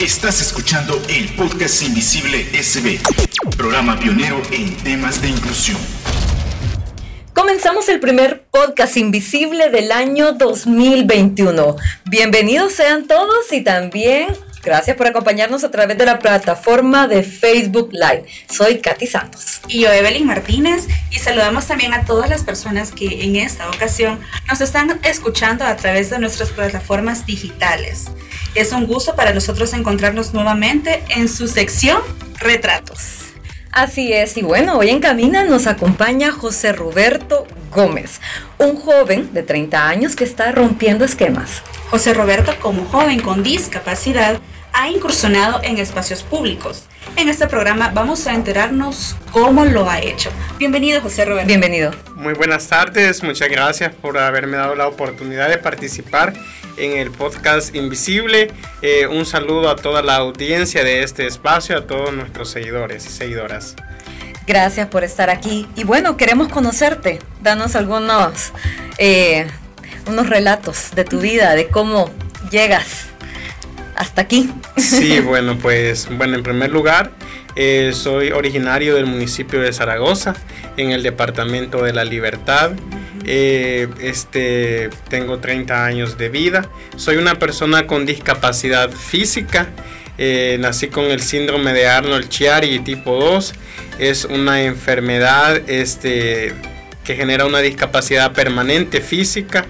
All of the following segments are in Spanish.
Estás escuchando el podcast Invisible SB, programa pionero en temas de inclusión. Comenzamos el primer podcast invisible del año 2021. Bienvenidos sean todos y también Gracias por acompañarnos a través de la plataforma de Facebook Live. Soy Katy Santos. Y yo, Evelyn Martínez, y saludamos también a todas las personas que en esta ocasión nos están escuchando a través de nuestras plataformas digitales. Es un gusto para nosotros encontrarnos nuevamente en su sección Retratos. Así es, y bueno, hoy en Camina nos acompaña José Roberto Gómez, un joven de 30 años que está rompiendo esquemas. José Roberto, como joven con discapacidad, ha incursionado en espacios públicos. En este programa vamos a enterarnos cómo lo ha hecho. Bienvenido, José Roberto. Bienvenido. Muy buenas tardes, muchas gracias por haberme dado la oportunidad de participar en el podcast Invisible. Eh, un saludo a toda la audiencia de este espacio, a todos nuestros seguidores y seguidoras. Gracias por estar aquí. Y bueno, queremos conocerte. Danos algunos eh, unos relatos de tu vida, de cómo llegas hasta aquí. Sí, bueno, pues bueno, en primer lugar, eh, soy originario del municipio de Zaragoza, en el departamento de la Libertad. Eh, este, tengo 30 años de vida. Soy una persona con discapacidad física. Eh, nací con el síndrome de Arnold Chiari tipo 2. Es una enfermedad este, que genera una discapacidad permanente física.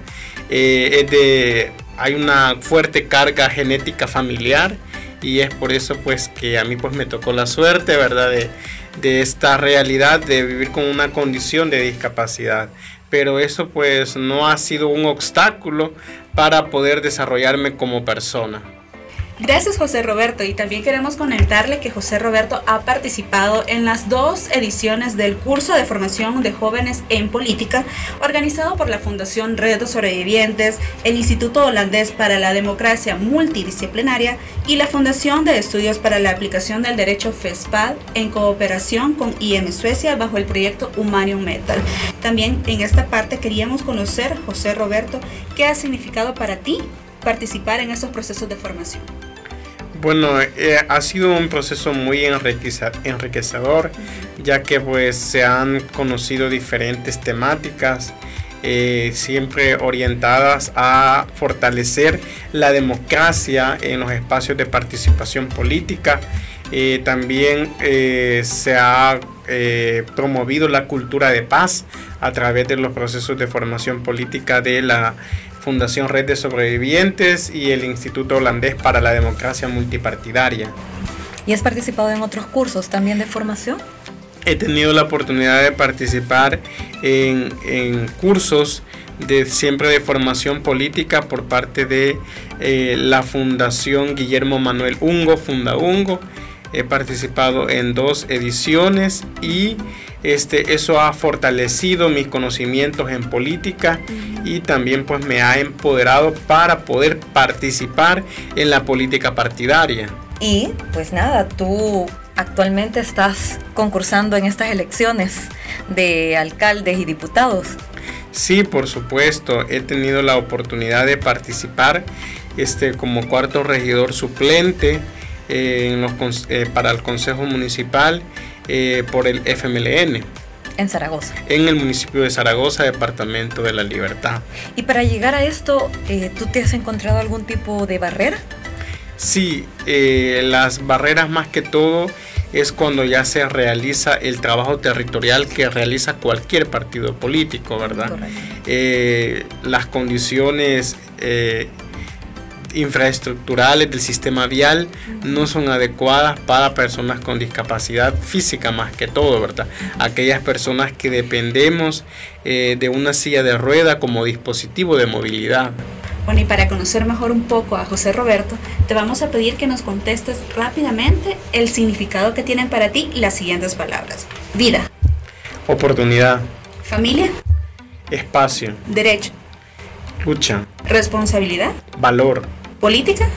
Es de hay una fuerte carga genética familiar y es por eso pues que a mí pues me tocó la suerte, ¿verdad? De, de esta realidad de vivir con una condición de discapacidad. Pero eso pues no ha sido un obstáculo para poder desarrollarme como persona. Gracias José Roberto y también queremos comentarle que José Roberto ha participado en las dos ediciones del curso de formación de jóvenes en política organizado por la Fundación de Sobrevivientes, el Instituto Holandés para la Democracia Multidisciplinaria y la Fundación de Estudios para la Aplicación del Derecho FESPAD en cooperación con IM Suecia bajo el proyecto Humanium Metal. También en esta parte queríamos conocer, José Roberto, qué ha significado para ti participar en esos procesos de formación. Bueno, eh, ha sido un proceso muy enriquecedor, ya que pues se han conocido diferentes temáticas, eh, siempre orientadas a fortalecer la democracia en los espacios de participación política. Eh, también se ha promovido la cultura de paz a través de los procesos de formación política de la Fundación Red de Sobrevivientes y el Instituto Holandés para la Democracia Multipartidaria. ¿Y has participado en otros cursos también de formación? He tenido la oportunidad de participar en, cursos de siempre de formación política por parte de eh, la Fundación Guillermo Manuel Ungo, Funda Ungo. He participado en dos ediciones y este, eso ha fortalecido mis conocimientos en política y también pues me ha empoderado para poder participar en la política partidaria. Y pues nada, tú actualmente estás concursando en estas elecciones de alcaldes y diputados. Sí, por supuesto, he tenido la oportunidad de participar este, como cuarto regidor suplente eh, eh, para el Consejo Municipal eh, por el FMLN. En Zaragoza. En el municipio de Zaragoza, departamento de la Libertad. Y para llegar a esto, eh, ¿tú te has encontrado algún tipo de barrera? Sí, eh, las barreras más que todo es cuando ya se realiza el trabajo territorial que realiza cualquier partido político, ¿verdad? las condiciones infraestructurales del sistema vial no son adecuadas para personas con discapacidad física más que todo, ¿verdad? Aquellas personas que dependemos eh, de una silla de rueda como dispositivo de movilidad. Bueno, y para conocer mejor un poco a José Roberto, te vamos a pedir que nos contestes rápidamente el significado que tienen para ti las siguientes palabras. Vida. Oportunidad. Familia. Espacio. Derecho. Lucha. Responsabilidad. Valor. Política.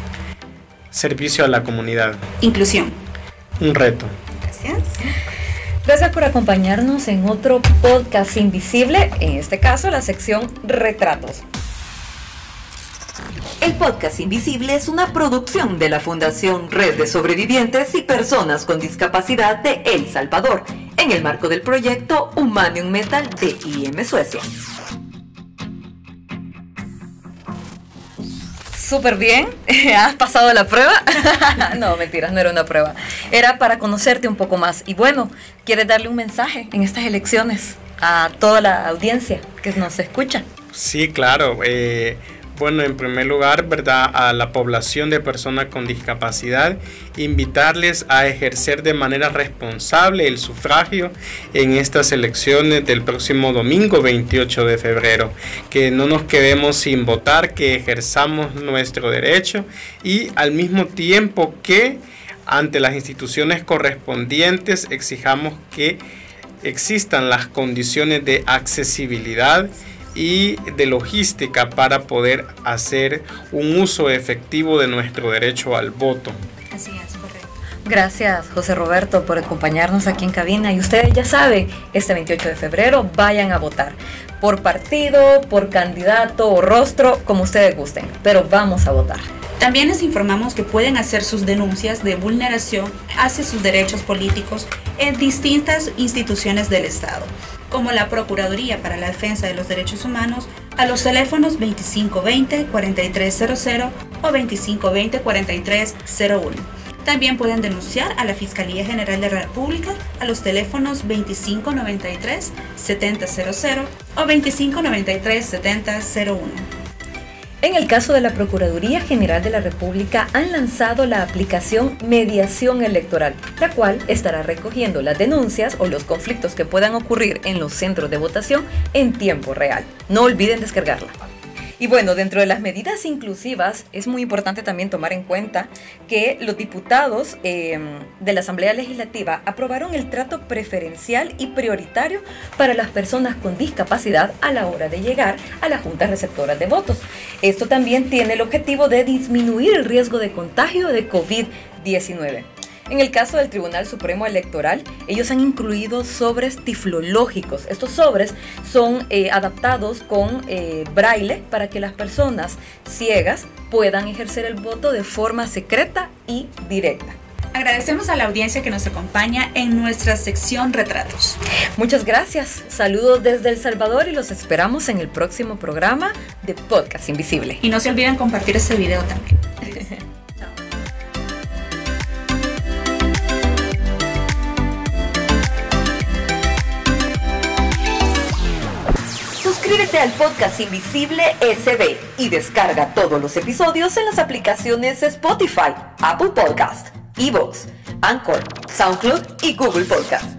Servicio a la comunidad. Inclusión. Un reto. Gracias. Gracias por acompañarnos en otro podcast invisible, en este caso la sección Retratos. El podcast Invisible es una producción de la Fundación Red de Sobrevivientes y Personas con Discapacidad de El Salvador, en el marco del proyecto Humanium Metal de IM Suecia. Súper bien, has pasado la prueba. no, mentiras, no era una prueba. Era para conocerte un poco más. Y bueno, ¿quieres darle un mensaje en estas elecciones a toda la audiencia que nos escucha? Sí, claro. Eh, bueno, en primer lugar, ¿verdad? A la población de personas con discapacidad, invitarles a ejercer de manera responsable el sufragio en estas elecciones del próximo domingo 28 de febrero. Que no nos quedemos sin votar, que ejerzamos nuestro derecho y al mismo tiempo que ante las instituciones correspondientes exijamos que existan las condiciones de accesibilidad y de logística para poder hacer un uso efectivo de nuestro derecho al voto. Así es, correcto. Gracias, José Roberto, por acompañarnos aquí en cabina. Y ustedes ya saben, este 28 de febrero vayan a votar. Por partido, por candidato o rostro, como ustedes gusten. Pero vamos a votar. También les informamos que pueden hacer sus denuncias de vulneración hacia sus derechos políticos en distintas instituciones del Estado como la Procuraduría para la Defensa de los Derechos Humanos a los teléfonos 2520-4300 o 2520-4301. También pueden denunciar a la Fiscalía General de la República a los teléfonos 2593-7000 o 2593-7001. En el caso de la Procuraduría General de la República han lanzado la aplicación Mediación Electoral, la cual estará recogiendo las denuncias o los conflictos que puedan ocurrir en los centros de votación en tiempo real. No olviden descargarla. Y bueno, dentro de las medidas inclusivas es muy importante también tomar en cuenta que los diputados em, de la Asamblea Legislativa aprobaron el trato preferencial y prioritario para las personas con discapacidad a la hora de llegar a las juntas receptoras de votos. Esto también tiene el objetivo de disminuir el riesgo de contagio de COVID-19. En el caso del Tribunal Supremo Electoral, ellos han incluido sobres tiflológicos. Estos sobres son eh, adaptados con eh, braille para que las personas ciegas puedan ejercer el voto de forma secreta y directa. Agradecemos a la audiencia que nos acompaña en nuestra sección Retratos. Muchas gracias. Saludos desde El Salvador y los esperamos en el próximo programa de Podcast Invisible. Y no se olviden compartir este video también. Suscríbete al podcast Invisible SB y descarga todos los episodios en las aplicaciones Spotify, Apple Podcast, Evox, Anchor, SoundCloud y Google Podcast.